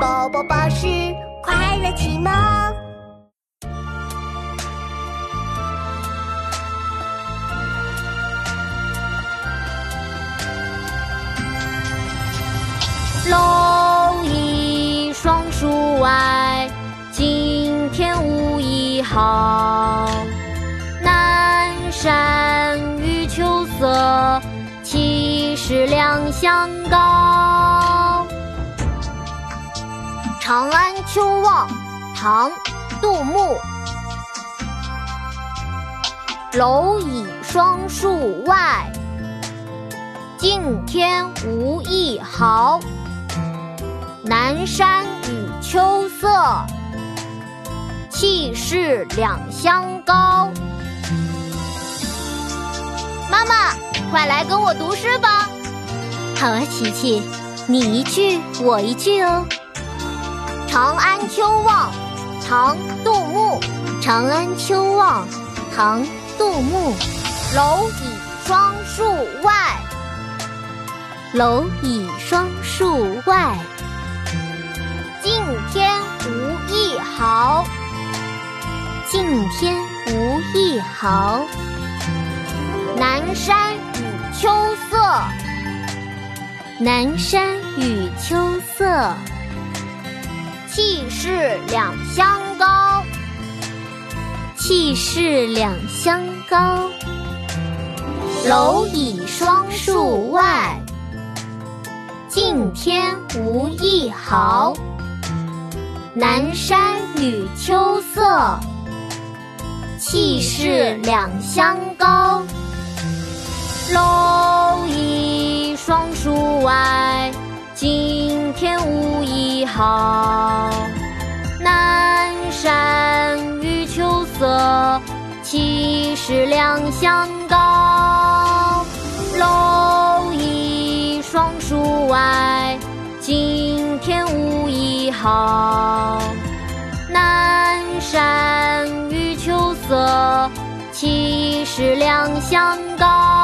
宝宝巴士快乐启蒙。蝼蚁双树外，今天无一好。南山与秋色，岂是两相高？《长安秋望》唐·杜牧。蝼蚁双树外，尽天无一毫。南山与秋色，气势两相高。妈妈，快来跟我读诗吧！好啊，琪琪，你一句我一句哦。《长安秋望》唐·杜牧。《长安秋望》唐·杜牧。蝼蚁双树外，楼倚双树外。镜天无一毫，镜天无一毫。南山与秋色，南山与秋色。气势两相高，气势两相高。蝼蚁双树外，尽天无一毫。南山与秋色，气势两相高。蝼蚁双树外，今天无一毫。色，岂是两相高？楼倚霜树外，今天无一毫。南山与秋色，气势两相高？